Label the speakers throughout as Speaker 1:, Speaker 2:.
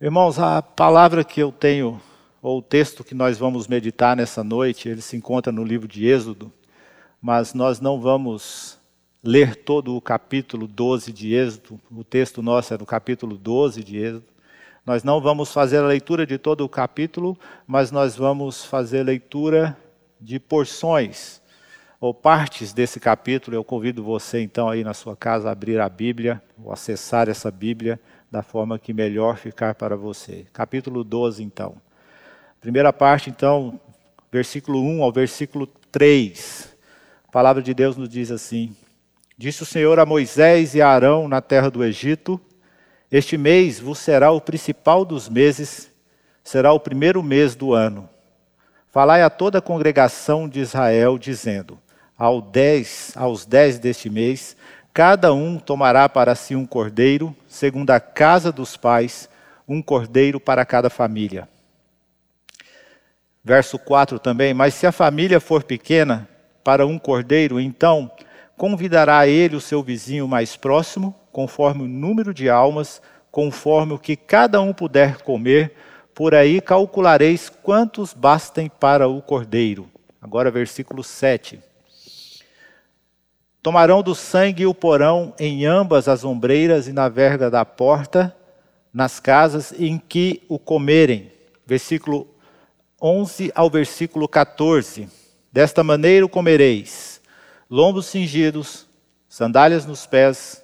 Speaker 1: Irmãos, a palavra que eu tenho, ou o texto que nós vamos meditar nessa noite, ele se encontra no livro de Êxodo, mas nós não vamos ler todo o capítulo 12 de Êxodo, o texto nosso é do capítulo 12 de Êxodo. Nós não vamos fazer a leitura de todo o capítulo, mas nós vamos fazer leitura de porções ou partes desse capítulo. Eu convido você então aí na sua casa a abrir a Bíblia, ou acessar essa Bíblia da forma que melhor ficar para você. Capítulo 12, então. Primeira parte, então, versículo 1 ao versículo 3. A palavra de Deus nos diz assim: Disse o Senhor a Moisés e a Arão na terra do Egito: Este mês vos será o principal dos meses, será o primeiro mês do ano. Falai a toda a congregação de Israel, dizendo: ao dez, aos dez deste mês, Cada um tomará para si um cordeiro, segundo a casa dos pais, um cordeiro para cada família. Verso 4 também: Mas se a família for pequena, para um cordeiro, então convidará ele o seu vizinho mais próximo, conforme o número de almas, conforme o que cada um puder comer, por aí calculareis quantos bastem para o cordeiro. Agora, versículo 7. Tomarão do sangue o porão em ambas as ombreiras e na verga da porta, nas casas em que o comerem. Versículo 11 ao versículo 14. Desta maneira o comereis: lombos cingidos, sandálias nos pés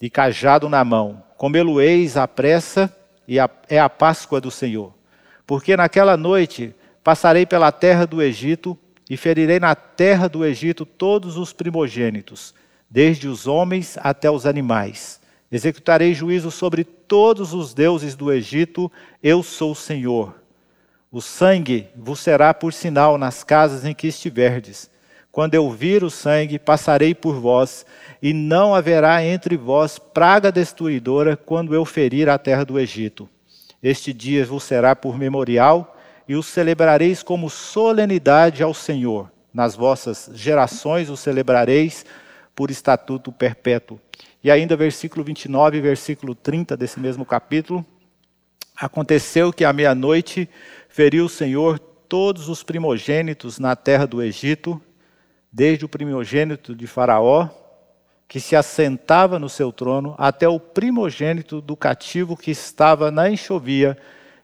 Speaker 1: e cajado na mão. Comê-lo-eis à pressa e a, é a Páscoa do Senhor. Porque naquela noite passarei pela terra do Egito e ferirei na terra do Egito todos os primogênitos, desde os homens até os animais. Executarei juízo sobre todos os deuses do Egito, eu sou o Senhor. O sangue vos será por sinal nas casas em que estiverdes. Quando eu vir o sangue, passarei por vós, e não haverá entre vós praga destruidora quando eu ferir a terra do Egito. Este dia vos será por memorial e os celebrareis como solenidade ao Senhor. Nas vossas gerações os celebrareis por estatuto perpétuo. E ainda versículo 29 e versículo 30 desse mesmo capítulo. Aconteceu que à meia-noite feriu o Senhor todos os primogênitos na terra do Egito, desde o primogênito de Faraó, que se assentava no seu trono, até o primogênito do cativo que estava na enxovia,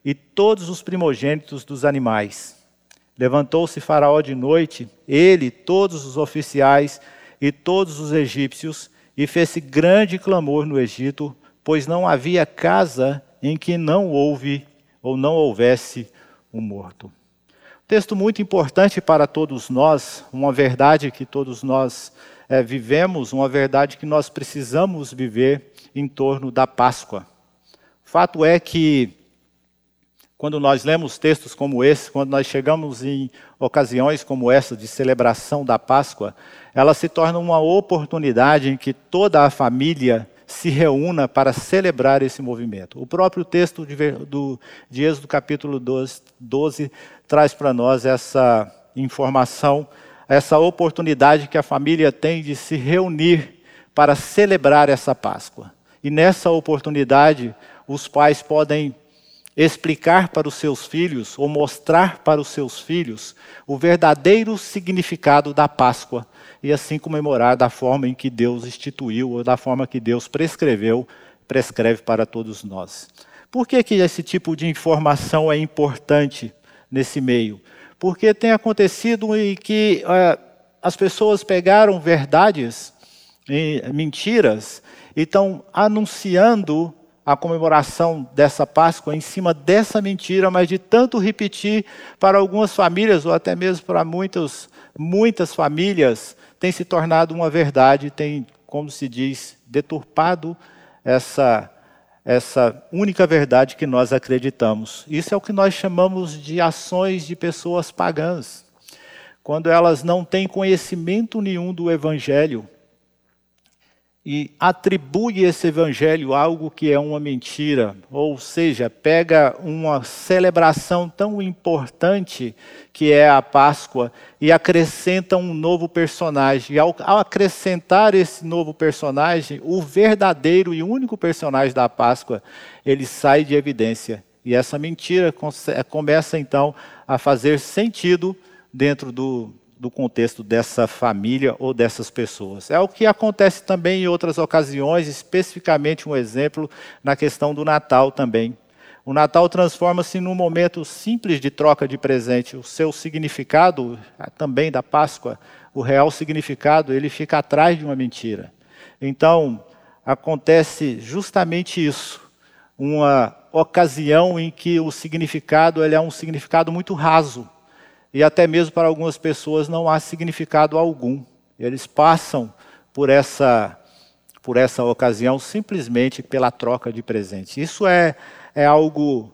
Speaker 1: e todos os primogênitos dos animais. Levantou-se Faraó de noite, ele, todos os oficiais e todos os egípcios, e fez grande clamor no Egito, pois não havia casa em que não houve ou não houvesse um morto. Texto muito importante para todos nós, uma verdade que todos nós é, vivemos, uma verdade que nós precisamos viver em torno da Páscoa. Fato é que quando nós lemos textos como esse, quando nós chegamos em ocasiões como essa de celebração da Páscoa, ela se torna uma oportunidade em que toda a família se reúna para celebrar esse movimento. O próprio texto de, do, de Êxodo capítulo 12, 12 traz para nós essa informação, essa oportunidade que a família tem de se reunir para celebrar essa Páscoa. E nessa oportunidade, os pais podem explicar para os seus filhos ou mostrar para os seus filhos o verdadeiro significado da Páscoa e assim comemorar da forma em que Deus instituiu ou da forma que Deus prescreveu, prescreve para todos nós. Por que, que esse tipo de informação é importante nesse meio? Porque tem acontecido em que uh, as pessoas pegaram verdades, mentiras, e estão anunciando a comemoração dessa Páscoa em cima dessa mentira, mas de tanto repetir para algumas famílias, ou até mesmo para muitas, muitas famílias, tem se tornado uma verdade, tem, como se diz, deturpado essa, essa única verdade que nós acreditamos. Isso é o que nós chamamos de ações de pessoas pagãs. Quando elas não têm conhecimento nenhum do Evangelho, e atribui esse evangelho a algo que é uma mentira, ou seja, pega uma celebração tão importante que é a Páscoa e acrescenta um novo personagem. E ao, ao acrescentar esse novo personagem, o verdadeiro e único personagem da Páscoa, ele sai de evidência. E essa mentira começa então a fazer sentido dentro do, do contexto dessa família ou dessas pessoas. É o que acontece também em outras ocasiões, especificamente um exemplo na questão do Natal também. O Natal transforma-se num momento simples de troca de presente. O seu significado, ah, também da Páscoa, o real significado, ele fica atrás de uma mentira. Então, acontece justamente isso. Uma ocasião em que o significado ele é um significado muito raso e até mesmo para algumas pessoas não há significado algum. Eles passam por essa, por essa ocasião simplesmente pela troca de presente. Isso é, é algo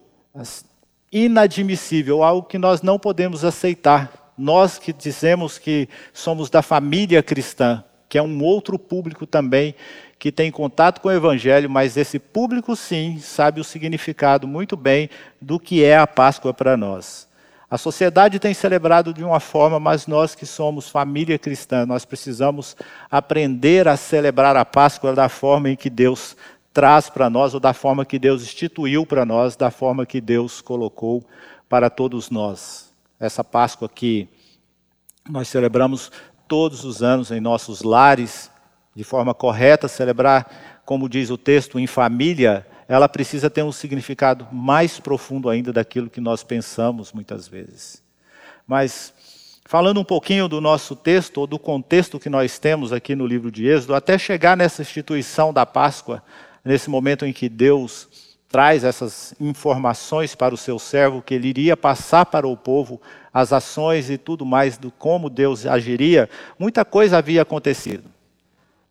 Speaker 1: inadmissível, algo que nós não podemos aceitar. Nós que dizemos que somos da família cristã, que é um outro público também que tem contato com o Evangelho, mas esse público sim sabe o significado muito bem do que é a Páscoa para nós. A sociedade tem celebrado de uma forma, mas nós que somos família cristã, nós precisamos aprender a celebrar a Páscoa da forma em que Deus traz para nós, ou da forma que Deus instituiu para nós, da forma que Deus colocou para todos nós. Essa Páscoa que nós celebramos todos os anos em nossos lares, de forma correta, celebrar, como diz o texto, em família, ela precisa ter um significado mais profundo ainda daquilo que nós pensamos muitas vezes. Mas, falando um pouquinho do nosso texto, ou do contexto que nós temos aqui no livro de Êxodo, até chegar nessa instituição da Páscoa, nesse momento em que Deus traz essas informações para o seu servo, que ele iria passar para o povo as ações e tudo mais do como Deus agiria, muita coisa havia acontecido.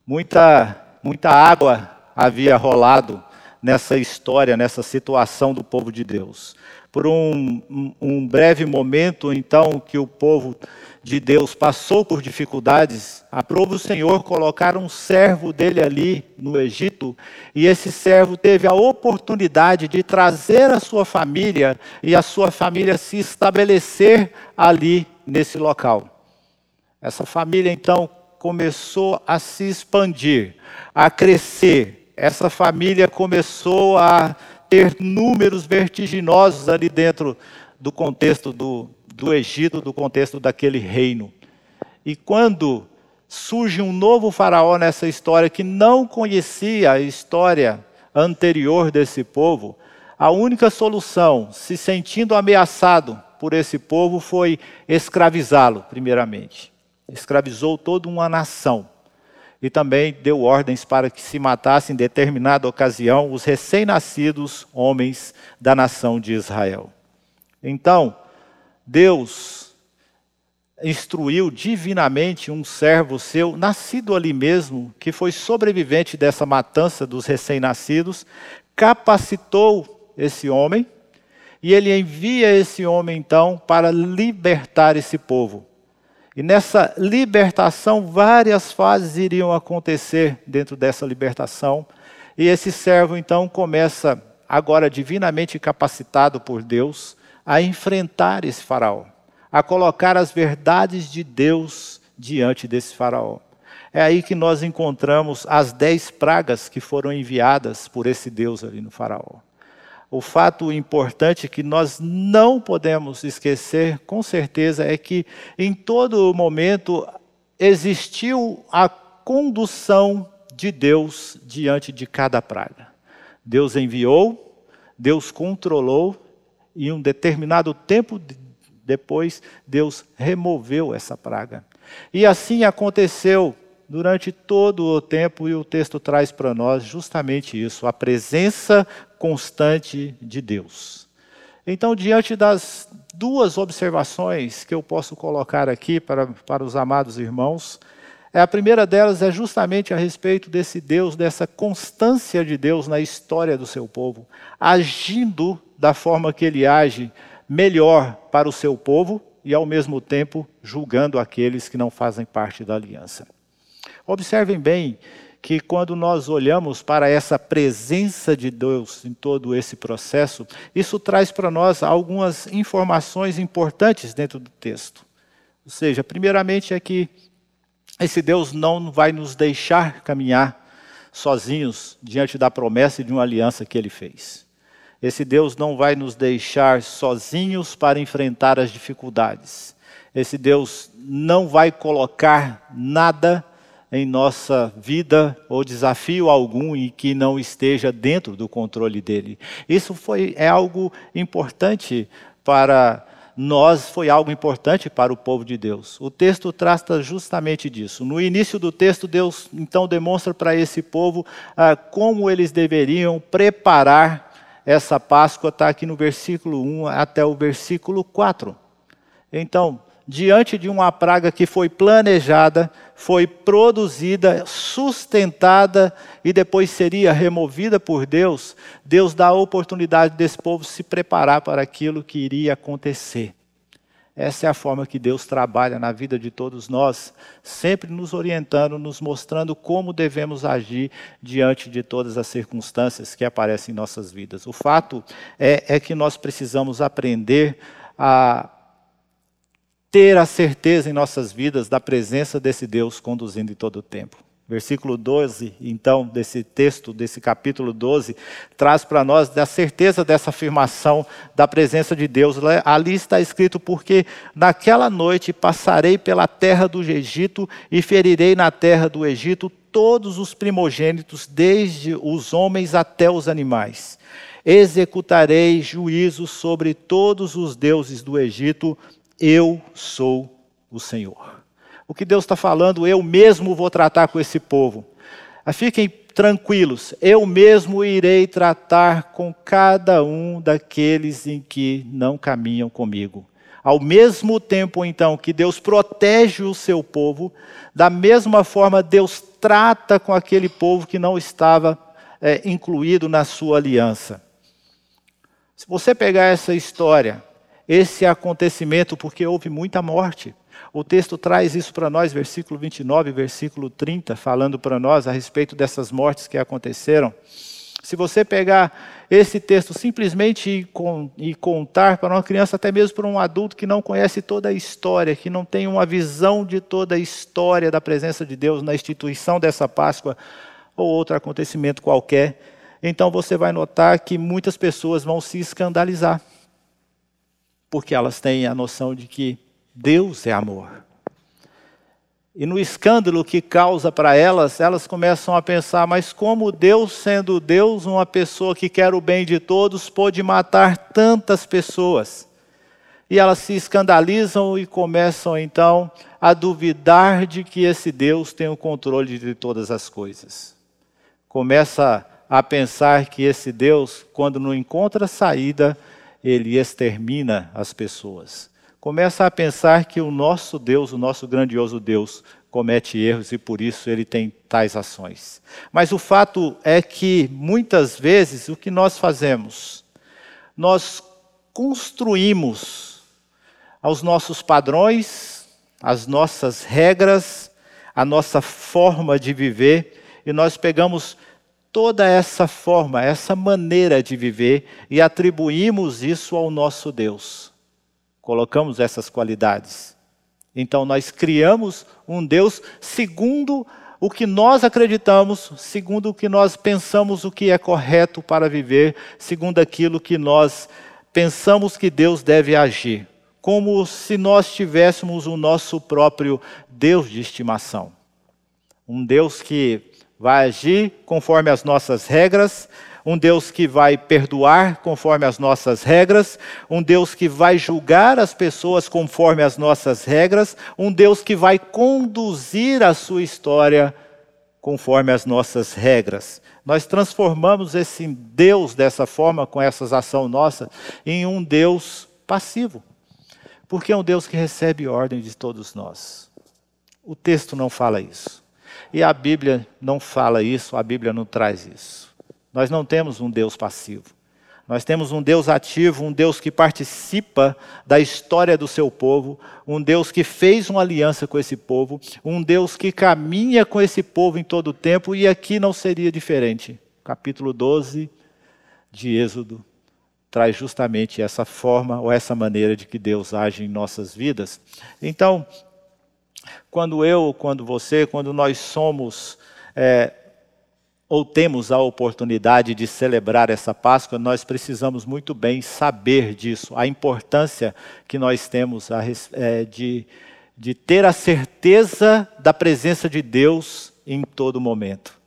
Speaker 1: Muita, muita água havia rolado nessa história, nessa situação do povo de Deus. Por um, um, breve momento, então, que o povo de Deus passou por dificuldades, aprova o Senhor colocar um servo dele ali no Egito, e esse servo teve a oportunidade de trazer a sua família e a sua família se estabelecer ali nesse local. Essa família, então, começou a se expandir, a crescer, essa família começou a ter números vertiginosos ali dentro do contexto do, do Egito, do contexto daquele reino. E quando surge um novo faraó nessa história que não conhecia a história anterior desse povo, a única solução, se sentindo ameaçado por esse povo, foi escravizá-lo, primeiramente. Escravizou toda uma nação e também deu ordens para que se matassem em determinada ocasião os recém-nascidos homens da nação de Israel. Então, Deus instruiu divinamente um servo seu, nascido ali mesmo, que foi sobrevivente dessa matança dos recém-nascidos, capacitou esse homem e ele envia esse homem então para libertar esse povo. E nessa libertação, várias fases iriam acontecer dentro dessa libertação. E esse servo então começa, agora divinamente capacitado por Deus, a enfrentar esse faraó, a colocar as verdades de Deus diante desse faraó. É aí que nós encontramos as dez pragas que foram enviadas por esse Deus ali no faraó o fato importante que nós não podemos esquecer, com certeza, é que em todo momento existiu a condução de Deus diante de cada praga. Deus enviou, Deus controlou, e um determinado tempo depois, Deus removeu essa praga. E assim aconteceu durante todo o tempo, e o texto traz para nós justamente isso, a presença constante de Deus. Então, diante das duas observações que eu posso colocar aqui para, para os amados irmãos, é, a primeira delas é justamente a respeito desse Deus, dessa constância de Deus na história do seu povo, agindo da forma que ele age melhor para o seu povo e, ao mesmo tempo, julgando aqueles que não fazem parte da aliança. Observem bem que quando nós olhamos para essa presença de Deus em todo esse processo, isso traz para nós algumas informações importantes dentro do texto. Ou seja, primeiramente é que esse Deus não vai nos deixar caminhar sozinhos diante da promessa de uma aliança que ele fez. Esse Deus não vai nos deixar sozinhos para enfrentar as dificuldades. Esse Deus não vai colocar nada em nossa vida ou desafio algum e que não esteja dentro do controle dele. Isso foi é algo importante para nós, foi algo importante para o povo de Deus. O texto trata justamente disso. No início do texto, Deus então demonstra para esse povo ah, como eles deveriam preparar essa Páscoa, está aqui no versículo 1 até o versículo 4. Então, diante de uma praga que foi planejada, foi produzida, sustentada e depois seria removida por Deus, Deus dá a oportunidade desse povo se preparar para aquilo que iria acontecer. Essa é a forma que Deus trabalha na vida de todos nós, sempre nos orientando, nos mostrando como devemos agir diante de todas as circunstâncias que aparecem em nossas vidas. O fato é, é que nós precisamos aprender a ter a certeza em nossas vidas da presença desse Deus conduzindo em todo o tempo. Versículo 12, então, desse texto, desse capítulo 12, traz para nós a certeza dessa afirmação da presença de Deus. Ali está escrito: Porque naquela noite passarei pela terra do Egito e ferirei na terra do Egito todos os primogênitos, desde os homens até os animais. Executarei juízo sobre todos os deuses do Egito eu sou o Senhor. O que Deus está falando, eu mesmo vou tratar com esse povo. Ah, fiquem tranquilos, eu mesmo irei tratar com cada um daqueles em que não caminham comigo. Ao mesmo tempo, então, que Deus protege o seu povo, da mesma forma, Deus trata com aquele povo que não estava é, incluído na sua aliança. Se você pegar essa história esse acontecimento, porque houve muita morte. O texto traz isso para nós, versículo 29, versículo 30, falando para nós a respeito dessas mortes que aconteceram. Se você pegar esse texto simplesmente e, contar para uma criança, até mesmo para um adulto que não conhece toda a história, que não tem uma visão de toda a história da presença de Deus na instituição dessa Páscoa ou outro acontecimento qualquer, então você vai notar que muitas pessoas vão se escandalizar porque elas têm a noção de que Deus é amor. E no escândalo que causa para elas, elas começam a pensar: mas como Deus, sendo Deus, uma pessoa que quer o bem de todos, pôde matar tantas pessoas? E elas se escandalizam e começam então a duvidar de que esse Deus tem o controle de todas as coisas. Começa a pensar que esse Deus, quando não encontra saída, ele extermina as pessoas. Começa a pensar que o nosso Deus, o nosso grandioso Deus, comete erros e por isso ele tem tais ações. Mas o fato é que muitas vezes o que nós fazemos? Nós construímos aos nossos padrões, as nossas regras, a nossa forma de viver e nós pegamos toda essa forma, essa maneira de viver e atribuímos isso ao nosso Deus. Colocamos essas qualidades. Então nós criamos um Deus segundo o que nós acreditamos, segundo o que nós pensamos o que é correto para viver, segundo aquilo que nós pensamos que Deus deve agir, como se nós tivéssemos o nosso próprio Deus de estimação. Um Deus que vai agir conforme as nossas regras, um Deus que vai perdoar conforme as nossas regras, um Deus que vai julgar as pessoas conforme as nossas regras, um Deus que vai conduzir a sua história conforme as nossas regras. Nós transformamos esse Deus dessa forma, com essa ação nossa, em um Deus passivo. Porque é um Deus que recebe ordem de todos nós. O texto não fala isso. E a Bíblia não fala isso, a Bíblia não traz isso. Nós não temos um Deus passivo. Nós temos um Deus ativo, um Deus que participa da história do seu povo, um Deus que fez uma aliança com esse povo, um Deus que caminha com esse povo em todo o tempo, e aqui não seria diferente. Capítulo 12 de Êxodo traz justamente essa forma ou essa maneira de que Deus age em nossas vidas. Então, quando eu, quando você, quando nós somos é, ou temos a oportunidade de celebrar essa Páscoa, nós precisamos muito bem saber disso, a importância que nós temos a, é, de, de ter a certeza da presença de Deus em todo momento.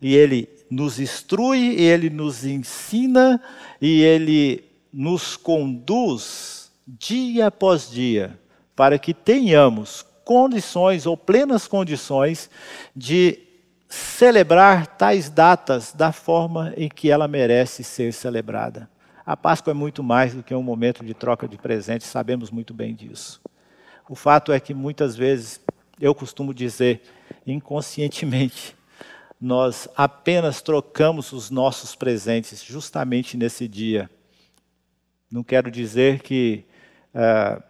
Speaker 1: E Ele nos instrui, Ele nos ensina e Ele nos conduz dia após dia para que tenhamos condições ou plenas condições de celebrar tais datas da forma em que ela merece ser celebrada. A Páscoa é muito mais do que um momento de troca de presentes, sabemos muito bem disso. O fato é que muitas vezes, eu costumo dizer, inconscientemente, nós apenas trocamos os nossos presentes justamente nesse dia. Não quero dizer que uh,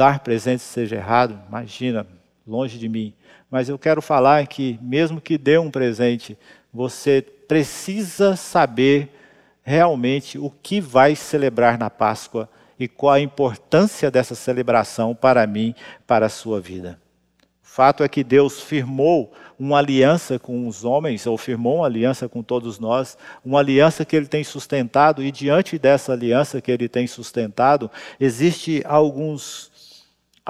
Speaker 1: dar presentes seja errado, imagina, longe de mim. Mas eu quero falar que, mesmo que dê um presente, você precisa saber realmente o que vai celebrar na Páscoa e qual a importância dessa celebração para mim, para a sua vida. O fato é que Deus firmou uma aliança com os homens, ou firmou uma aliança com todos nós, uma aliança que ele tem sustentado, e diante dessa aliança que ele tem sustentado, existe alguns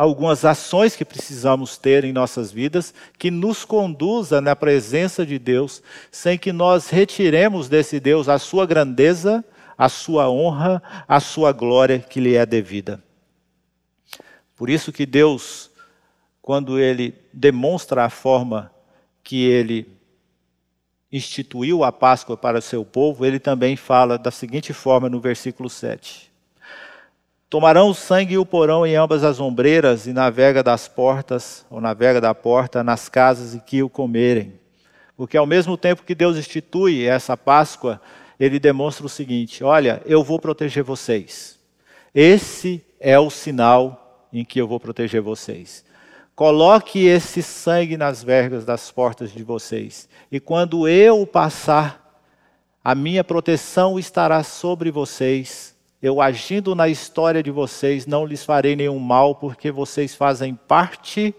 Speaker 1: algumas ações que precisamos ter em nossas vidas que nos conduza na presença de Deus, sem que nós retiremos desse Deus a sua grandeza, a sua honra, a sua glória que lhe é devida. Por isso que Deus, quando ele demonstra a forma que ele instituiu a Páscoa para o seu povo, ele também fala da seguinte forma no versículo 7. Tomarão o sangue e o porão em ambas as ombreiras e na vega das portas, ou na vega da porta, nas casas e que o comerem. Porque ao mesmo tempo que Deus institui essa Páscoa, ele demonstra o seguinte: olha, eu vou proteger vocês. Esse é o sinal em que eu vou proteger vocês. Coloque esse sangue nas vergas das portas de vocês. E quando eu passar, a minha proteção estará sobre vocês eu agindo na história de vocês, não lhes farei nenhum mal, porque vocês fazem parte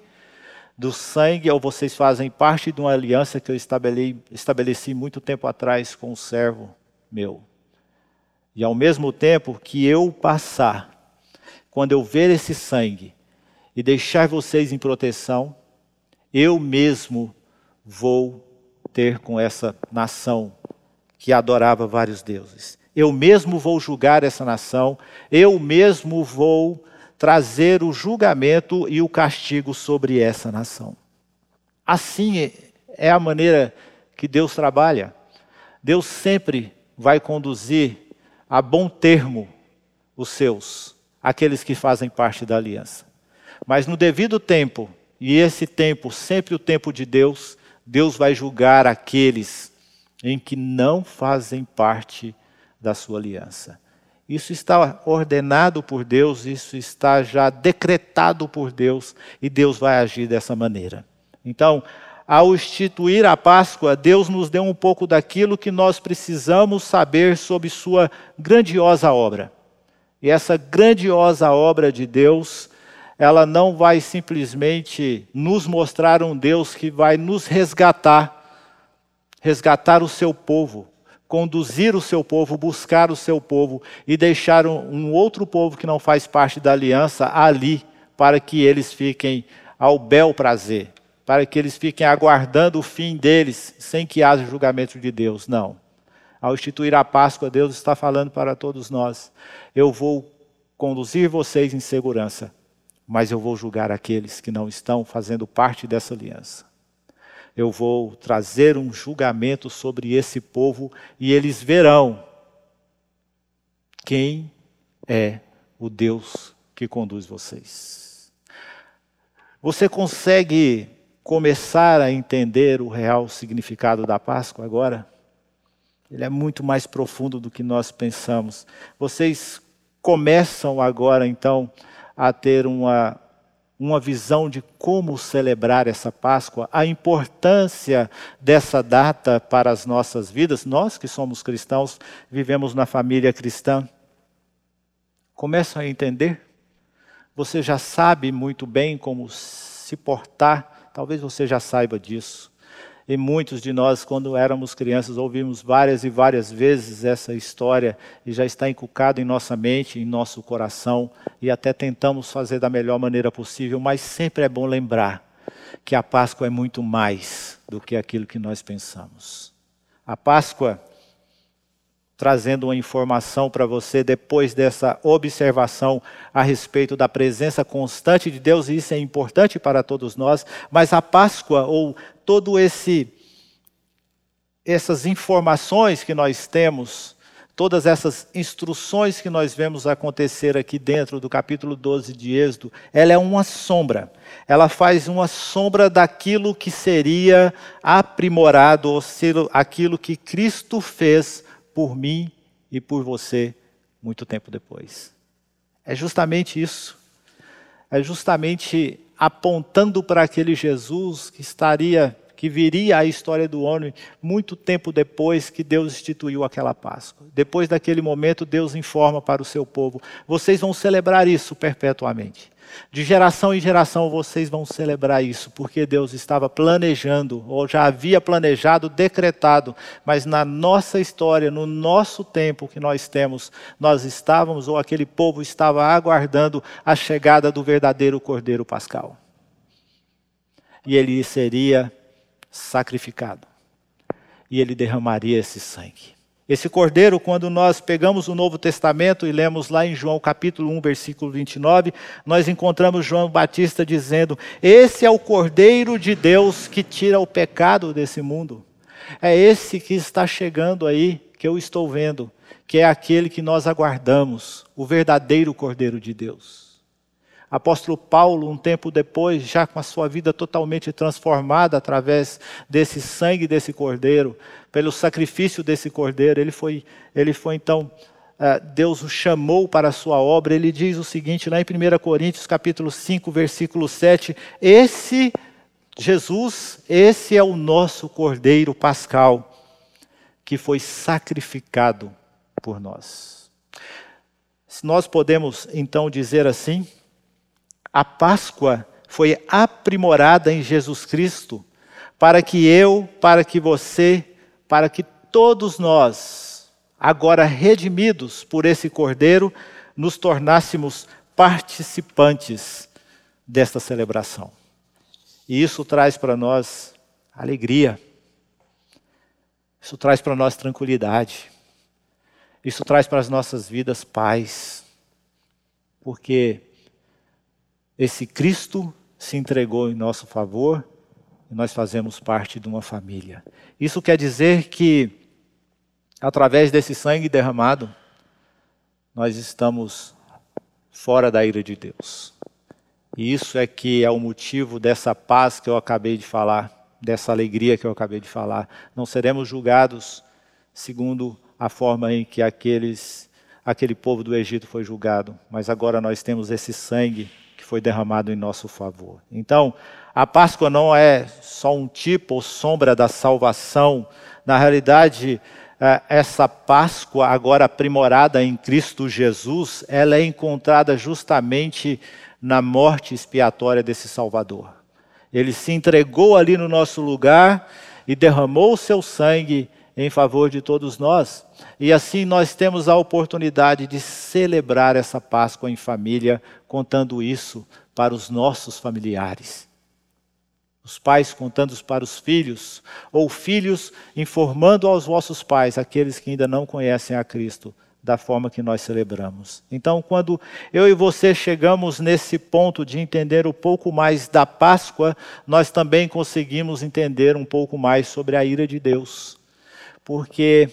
Speaker 1: do sangue, ou vocês fazem parte de uma aliança que eu estabeleci, muito tempo atrás com o servo meu. E ao mesmo tempo que eu passar, quando eu ver esse sangue e deixar vocês em proteção, eu mesmo vou ter com essa nação que adorava vários deuses. Eu mesmo vou julgar essa nação, eu mesmo vou trazer o julgamento e o castigo sobre essa nação. Assim é a maneira que Deus trabalha. Deus sempre vai conduzir a bom termo os seus, aqueles que fazem parte da aliança. Mas no devido tempo, e esse tempo, sempre o tempo de Deus, Deus vai julgar aqueles em que não fazem parte da sua aliança. Isso está ordenado por Deus, isso está já decretado por Deus e Deus vai agir dessa maneira. Então, ao instituir a Páscoa, Deus nos deu um pouco daquilo que nós precisamos saber sobre Sua grandiosa obra. E essa grandiosa obra de Deus, ela não vai simplesmente nos mostrar um Deus que vai nos resgatar, resgatar o seu povo, conduzir o seu povo, buscar o seu povo e deixar um, outro povo que não faz parte da aliança ali, para que eles fiquem ao bel prazer, para que eles fiquem aguardando o fim deles, sem que haja julgamento de Deus. Não. Ao instituir a Páscoa, Deus está falando para todos nós: eu vou conduzir vocês em segurança, mas eu vou julgar aqueles que não estão fazendo parte dessa aliança eu vou trazer um julgamento sobre esse povo e eles verão quem é o Deus que conduz vocês. Você consegue começar a entender o real significado da Páscoa agora? Ele é muito mais profundo do que nós pensamos. Vocês começam agora, então, a ter uma, uma visão de como celebrar essa Páscoa, a importância dessa data para as nossas vidas. Nós que somos cristãos, vivemos na família cristã. Começam a entender? Você já sabe muito bem como se portar, talvez você já saiba disso. E muitos de nós, quando éramos crianças, ouvimos várias e várias vezes essa história e já está inculcado em nossa mente, em nosso coração, e até tentamos fazer da melhor maneira possível, mas sempre é bom lembrar que a Páscoa é muito mais do que aquilo que nós pensamos. A Páscoa trazendo uma informação para você depois dessa observação a respeito da presença constante de Deus, e isso é importante para todos nós, mas a Páscoa ou todo esse essas informações que nós temos, todas essas instruções que nós vemos acontecer aqui dentro do capítulo 12 de Êxodo, ela é uma sombra. Ela faz uma sombra daquilo que seria aprimorado, ou seja, aquilo que Cristo fez por mim e por você muito tempo depois. É justamente isso. É justamente apontando para aquele Jesus que estaria, que viria à história do homem muito tempo depois que Deus instituiu aquela Páscoa. Depois daquele momento, Deus informa para o seu povo: vocês vão celebrar isso perpetuamente. De geração em geração vocês vão celebrar isso, porque Deus estava planejando, ou já havia planejado, decretado, mas na nossa história, no nosso tempo que nós temos, nós estávamos, ou aquele povo estava aguardando a chegada do verdadeiro Cordeiro Pascal. E ele seria sacrificado, e ele derramaria esse sangue. Esse cordeiro, quando nós pegamos o Novo Testamento e lemos lá em João capítulo 1, versículo 29, nós encontramos João Batista dizendo: Esse é o cordeiro de Deus que tira o pecado desse mundo. É esse que está chegando aí, que eu estou vendo, que é aquele que nós aguardamos, o verdadeiro cordeiro de Deus. Apóstolo Paulo, um tempo depois, já com a sua vida totalmente transformada através desse sangue desse cordeiro, pelo sacrifício desse cordeiro, ele foi, ele foi então, é, Deus o chamou para a sua obra. Ele diz o seguinte, lá em 1 Coríntios, capítulo 5, versículo 7, esse Jesus, esse é o nosso cordeiro pascal, que foi sacrificado por nós. Se nós podemos então dizer assim, a Páscoa foi aprimorada em Jesus Cristo para que eu, para que você, para que todos nós, agora redimidos por esse Cordeiro, nos tornássemos participantes desta celebração. E isso traz para nós alegria, isso traz para nós tranquilidade, isso traz para as nossas vidas paz, porque esse Cristo se entregou em nosso favor nós fazemos parte de uma família. Isso quer dizer que, através desse sangue derramado, nós estamos fora da ira de Deus. E isso é que é o motivo dessa paz que eu acabei de falar, dessa alegria que eu acabei de falar. Não seremos julgados segundo a forma em que aqueles, aquele povo do Egito foi julgado, mas agora nós temos esse sangue foi derramado em nosso favor. Então, a Páscoa não é só um tipo ou sombra da salvação. Na realidade, é, essa Páscoa, agora aprimorada em Cristo Jesus, ela é encontrada justamente na morte expiatória desse Salvador. Ele se entregou ali no nosso lugar e derramou o seu sangue em favor de todos nós. E assim nós temos a oportunidade de celebrar essa Páscoa em família, contando isso para os nossos familiares. Os pais contando para os filhos, ou filhos informando aos vossos pais, aqueles que ainda não conhecem a Cristo, da forma que nós celebramos. Então, quando eu e você chegamos nesse ponto de entender um pouco mais da Páscoa, nós também conseguimos entender um pouco mais sobre a ira de Deus porque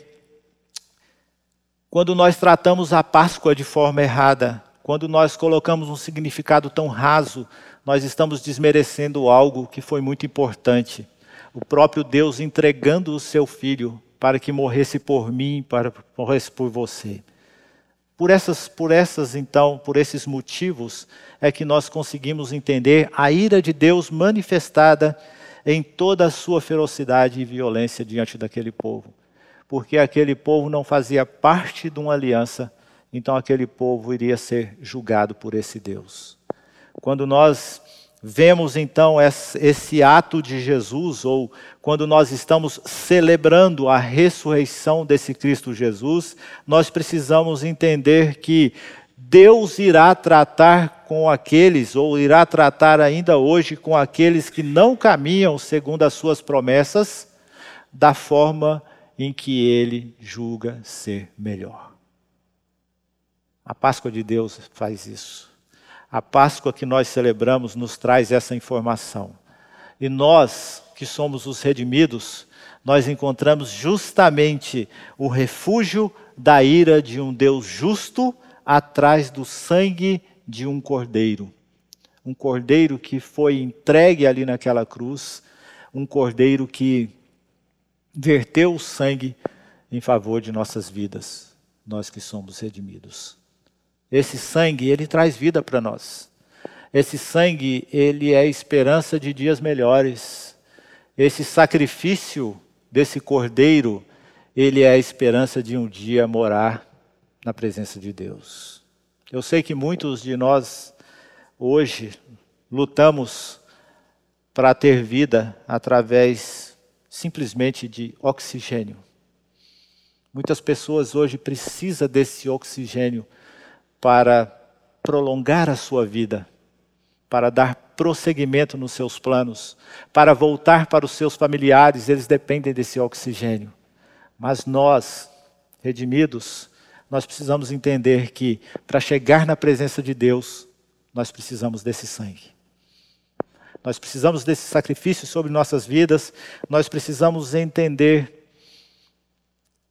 Speaker 1: quando nós tratamos a Páscoa de forma errada, quando nós colocamos um significado tão raso, nós estamos desmerecendo algo que foi muito importante. O próprio Deus entregando o seu filho para que morresse por mim, para que morresse por você. Por essas, por essas, então, por esses motivos, é que nós conseguimos entender a ira de Deus manifestada em toda a sua ferocidade e violência diante daquele povo. Porque aquele povo não fazia parte de uma aliança, então aquele povo iria ser julgado por esse Deus. Quando nós vemos então esse ato de Jesus, ou quando nós estamos celebrando a ressurreição desse Cristo Jesus, nós precisamos entender que Deus irá tratar com aqueles, ou irá tratar ainda hoje com aqueles que não caminham segundo as suas promessas, da forma em que ele julga ser melhor. A Páscoa de Deus faz isso. A Páscoa que nós celebramos nos traz essa informação. E nós, que somos os redimidos, nós encontramos justamente o refúgio da ira de um Deus justo atrás do sangue de um cordeiro. Um cordeiro que foi entregue ali naquela cruz, um cordeiro que verteu o sangue em favor de nossas vidas, nós que somos redimidos. Esse sangue, ele traz vida para nós. Esse sangue, ele é esperança de dias melhores. Esse sacrifício desse cordeiro, ele é a esperança de um dia morar na presença de Deus. Eu sei que muitos de nós hoje lutamos para ter vida através simplesmente de oxigênio. Muitas pessoas hoje precisam desse oxigênio para prolongar a sua vida, para dar prosseguimento nos seus planos, para voltar para os seus familiares, eles dependem desse oxigênio. Mas nós, redimidos, nós precisamos entender que para chegar na presença de Deus, nós precisamos desse sangue. Nós precisamos desse sacrifício sobre nossas vidas, nós precisamos entender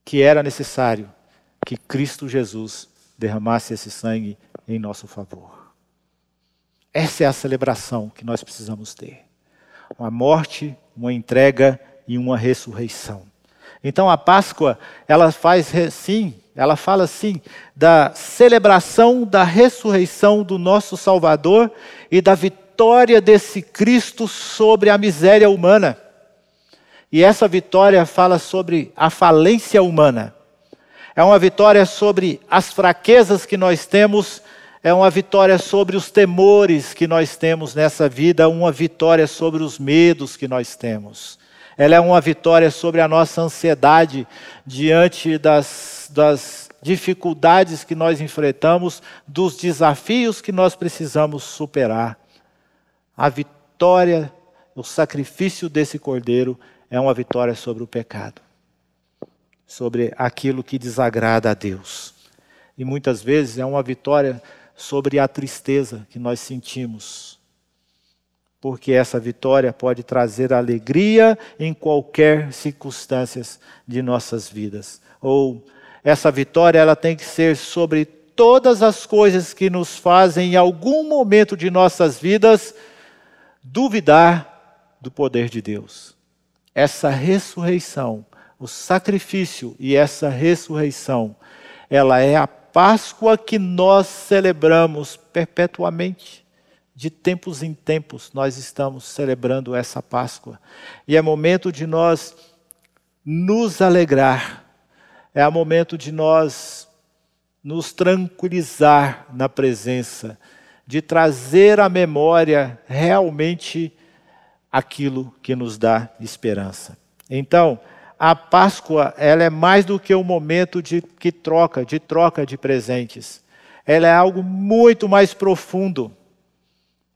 Speaker 1: que era necessário que Cristo Jesus derramasse esse sangue em nosso favor. Essa é a celebração que nós precisamos ter. Uma morte, uma entrega e uma ressurreição. Então a Páscoa, ela faz sim, ela fala sim da celebração da ressurreição do nosso Salvador e da vitória desse Cristo sobre a miséria humana. E essa vitória fala sobre a falência humana. É uma vitória sobre as fraquezas que nós temos, é uma vitória sobre os temores que nós temos nessa vida, uma vitória sobre os medos que nós temos. Ela é uma vitória sobre a nossa ansiedade diante das, das dificuldades que nós enfrentamos, dos desafios que nós precisamos superar. A vitória, o sacrifício desse cordeiro é uma vitória sobre o pecado sobre aquilo que desagrada a Deus. E muitas vezes é uma vitória sobre a tristeza que nós sentimos. Porque essa vitória pode trazer alegria em qualquer circunstâncias de nossas vidas. Ou essa vitória ela tem que ser sobre todas as coisas que nos fazem em algum momento de nossas vidas duvidar do poder de Deus. Essa ressurreição o sacrifício e essa ressurreição, ela é a Páscoa que nós celebramos perpetuamente. De tempos em tempos nós estamos celebrando essa Páscoa. E é momento de nós nos alegrar. É momento de nós nos tranquilizar na presença, de trazer à memória realmente aquilo que nos dá esperança. Então, a Páscoa ela é mais do que um momento de que troca, de troca de presentes. Ela é algo muito mais profundo.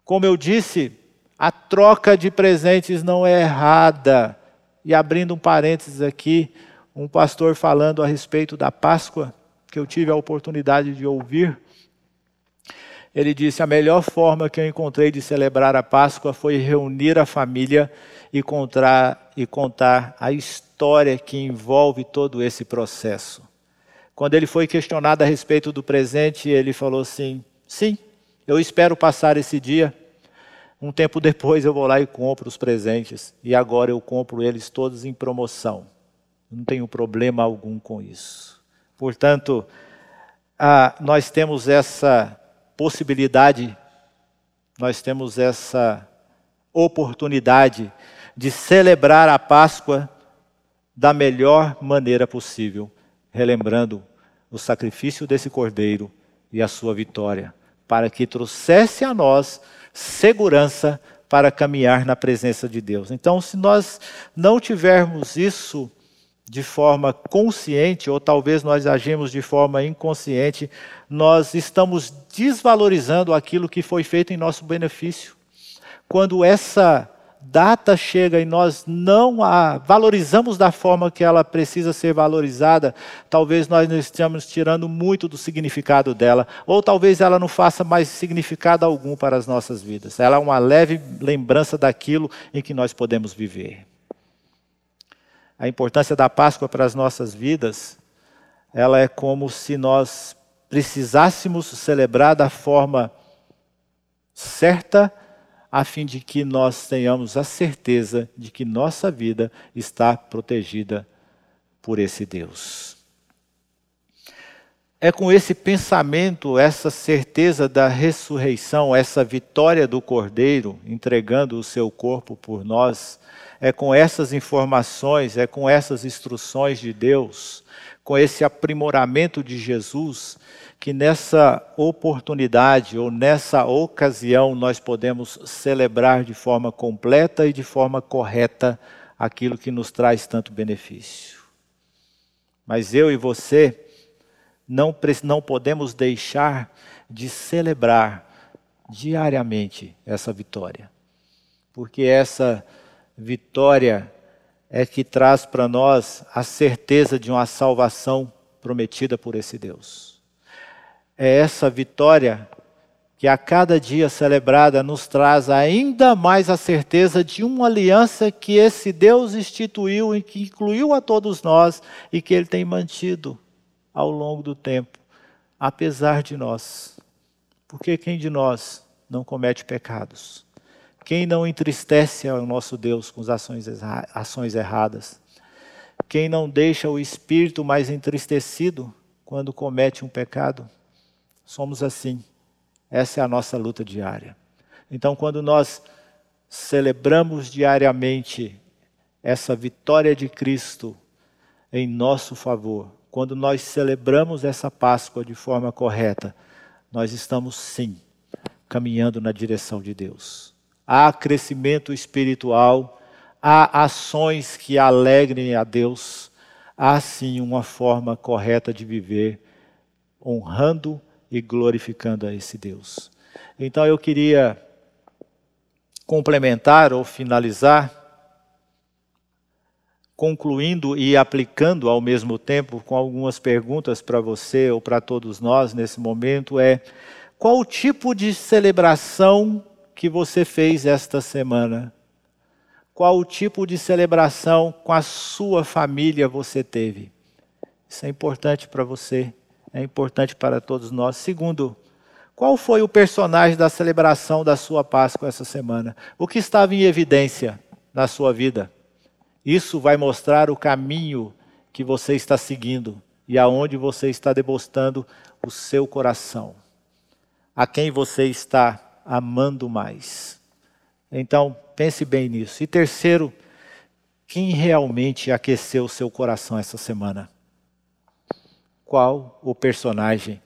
Speaker 1: Como eu disse, a troca de presentes não é errada. E abrindo um parênteses aqui, um pastor falando a respeito da Páscoa, que eu tive a oportunidade de ouvir, ele disse: A melhor forma que eu encontrei de celebrar a Páscoa foi reunir a família e contar, e contar a história que envolve todo esse processo. Quando ele foi questionado a respeito do presente, ele falou assim: Sim, eu espero passar esse dia. Um tempo depois eu vou lá e compro os presentes. E agora eu compro eles todos em promoção. Não tenho problema algum com isso. Portanto, ah, nós temos essa possibilidade, nós temos essa oportunidade de celebrar a Páscoa da melhor maneira possível, relembrando o sacrifício desse cordeiro e a sua vitória, para que trouxesse a nós segurança para caminhar na presença de Deus. Então, se nós não tivermos isso de forma consciente, ou talvez nós agimos de forma inconsciente, nós estamos desvalorizando aquilo que foi feito em nosso benefício. Quando essa data chega e nós não a valorizamos da forma que ela precisa ser valorizada, talvez nós estejamos tirando muito do significado dela, ou talvez ela não faça mais significado algum para as nossas vidas. Ela é uma leve lembrança daquilo em que nós podemos viver. A importância da Páscoa para as nossas vidas, ela é como se nós precisássemos celebrar da forma certa a fim de que nós tenhamos a certeza de que nossa vida está protegida por esse Deus. É com esse pensamento, essa certeza da ressurreição, essa vitória do Cordeiro entregando o seu corpo por nós, é com essas informações, é com essas instruções de Deus, com esse aprimoramento de Jesus, que nessa oportunidade ou nessa ocasião nós podemos celebrar de forma completa e de forma correta aquilo que nos traz tanto benefício. Mas eu e você não, não podemos deixar de celebrar diariamente essa vitória, porque essa vitória é que traz para nós a certeza de uma salvação prometida por esse Deus é essa vitória que a cada dia celebrada nos traz ainda mais a certeza de uma aliança que esse Deus instituiu e que incluiu a todos nós e que ele tem mantido ao longo do tempo, apesar de nós. Porque quem de nós não comete pecados? Quem não entristece ao nosso Deus com as ações, ações erradas? Quem não deixa o espírito mais entristecido quando comete um pecado? Somos assim. Essa é a nossa luta diária. Então, quando nós celebramos diariamente essa vitória de Cristo em nosso favor, quando nós celebramos essa Páscoa de forma correta, nós estamos sim caminhando na direção de Deus. Há crescimento espiritual, há ações que alegrem a Deus, há sim uma forma correta de viver, honrando e glorificando a esse Deus. Então eu queria complementar ou finalizar, concluindo e aplicando ao mesmo tempo com algumas perguntas para você ou para todos nós nesse momento é qual o tipo de celebração que você fez esta semana? Qual o tipo de celebração com a sua família você teve? Isso é importante para você é importante para todos nós. Segundo, qual foi o personagem da celebração da sua Páscoa essa semana? O que estava em evidência na sua vida? Isso vai mostrar o caminho que você está seguindo e aonde você está debostando o seu coração. A quem você está amando mais. Então, pense bem nisso. E terceiro, quem realmente aqueceu seu coração essa semana? qual o personagem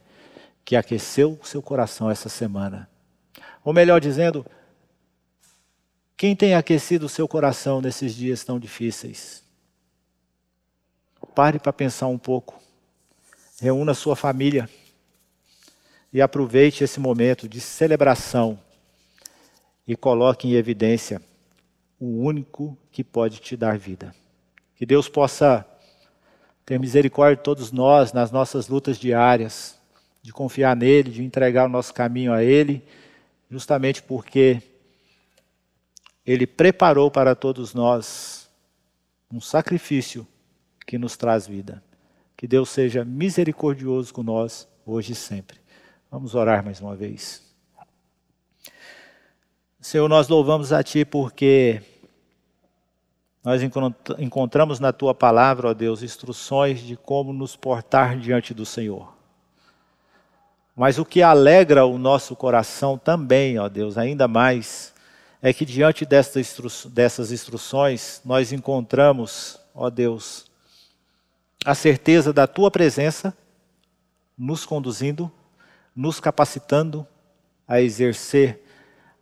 Speaker 1: que aqueceu seu coração essa semana. Ou melhor dizendo, quem tem aquecido seu coração nesses dias tão difíceis? Pare para pensar um pouco. Reúna sua família e aproveite esse momento de celebração e coloque em evidência o único que pode te dar vida. Que Deus possa ter misericórdia de todos nós nas nossas lutas diárias, de confiar nele, de entregar o nosso caminho a ele, justamente porque ele preparou para todos nós um sacrifício que nos traz vida. Que Deus seja misericordioso com nós hoje e sempre. Vamos orar mais uma vez. Senhor, nós louvamos a Ti porque Nós encontramos na tua palavra, ó Deus, instruções de como nos portar diante do Senhor. Mas o que alegra o nosso coração também, ó Deus, ainda mais, é que diante dessas instruções nós encontramos, ó Deus, a certeza da tua presença nos conduzindo, nos capacitando a exercer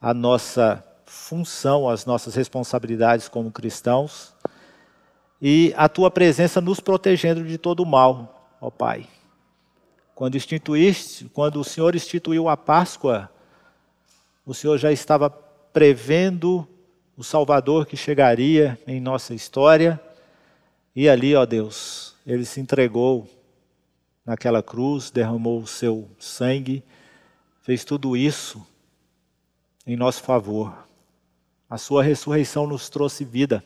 Speaker 1: a nossa função, as nossas responsabilidades como cristãos e a tua presença nos protegendo de todo o mal, ó Pai. Quando instituíste, quando o Senhor instituiu a Páscoa, o Senhor já estava prevendo o Salvador que chegaria em nossa história. E ali, ó Deus, ele se entregou naquela cruz, derramou o seu sangue, fez tudo isso em nosso favor. A sua ressurreição nos trouxe vida,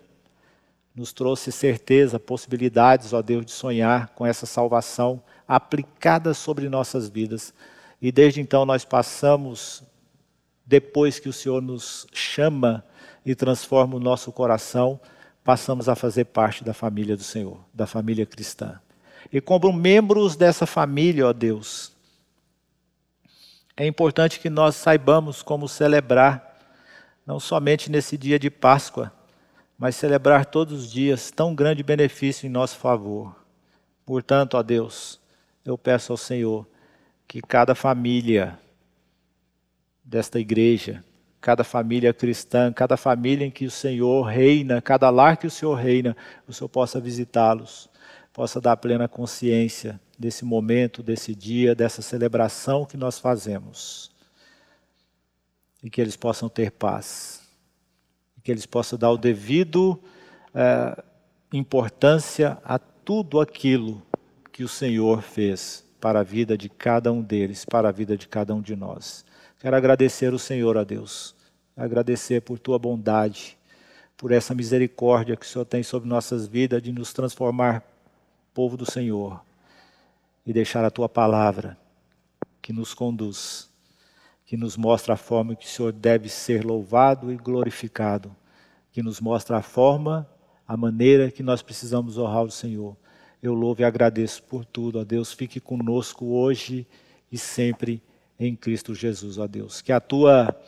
Speaker 1: nos trouxe certeza, possibilidades, ó Deus, de sonhar com essa salvação aplicada sobre nossas vidas. E desde então nós passamos, depois que o Senhor nos chama e transforma o nosso coração, passamos a fazer parte da família do Senhor, da família cristã. E como membros dessa família, ó Deus, é importante que nós saibamos como celebrar, não somente nesse dia de Páscoa, mas celebrar todos os dias tão grande benefício em nosso favor. Portanto, ó Deus, eu peço ao Senhor que cada família desta igreja, cada família cristã, cada família em que o Senhor reina, cada lar que o Senhor reina, o Senhor possa visitá-los, possa dar plena consciência desse momento, desse dia, dessa celebração que nós fazemos. E que eles possam ter paz. E que eles possam dar o devido eh, importância a tudo aquilo que o Senhor fez para a vida de cada um deles, para a vida de cada um de nós. Quero agradecer o Senhor a Deus, agradecer por tua bondade, por essa misericórdia que o Senhor tem sobre nossas vidas de nos transformar povo do Senhor e deixar a tua palavra que nos conduz, que nos mostra a forma que o Senhor deve ser louvado e glorificado, que nos mostra a forma, a maneira que nós precisamos honrar o Senhor. Eu louvo e agradeço por tudo, ó Deus. Fique conosco hoje e sempre em Cristo Jesus, ó Deus. Que a tua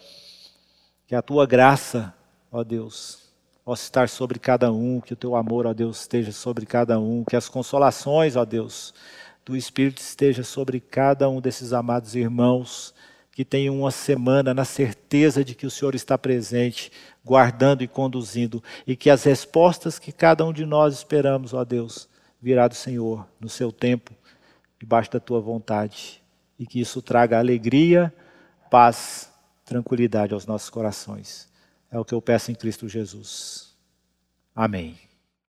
Speaker 1: que a tua graça, ó Deus, possa estar sobre cada um, que o teu amor, ó Deus, esteja sobre cada um, que as consolações, ó Deus, do Espírito esteja sobre cada um desses amados irmãos que tenham uma semana na certeza de que o Senhor está presente, guardando e conduzindo, e que as respostas que cada um de nós esperamos, ó Deus, virá do Senhor no seu tempo, debaixo da tua vontade. E que isso traga alegria, paz, tranquilidade aos nossos corações. É o que eu peço em Cristo Jesus. Amém.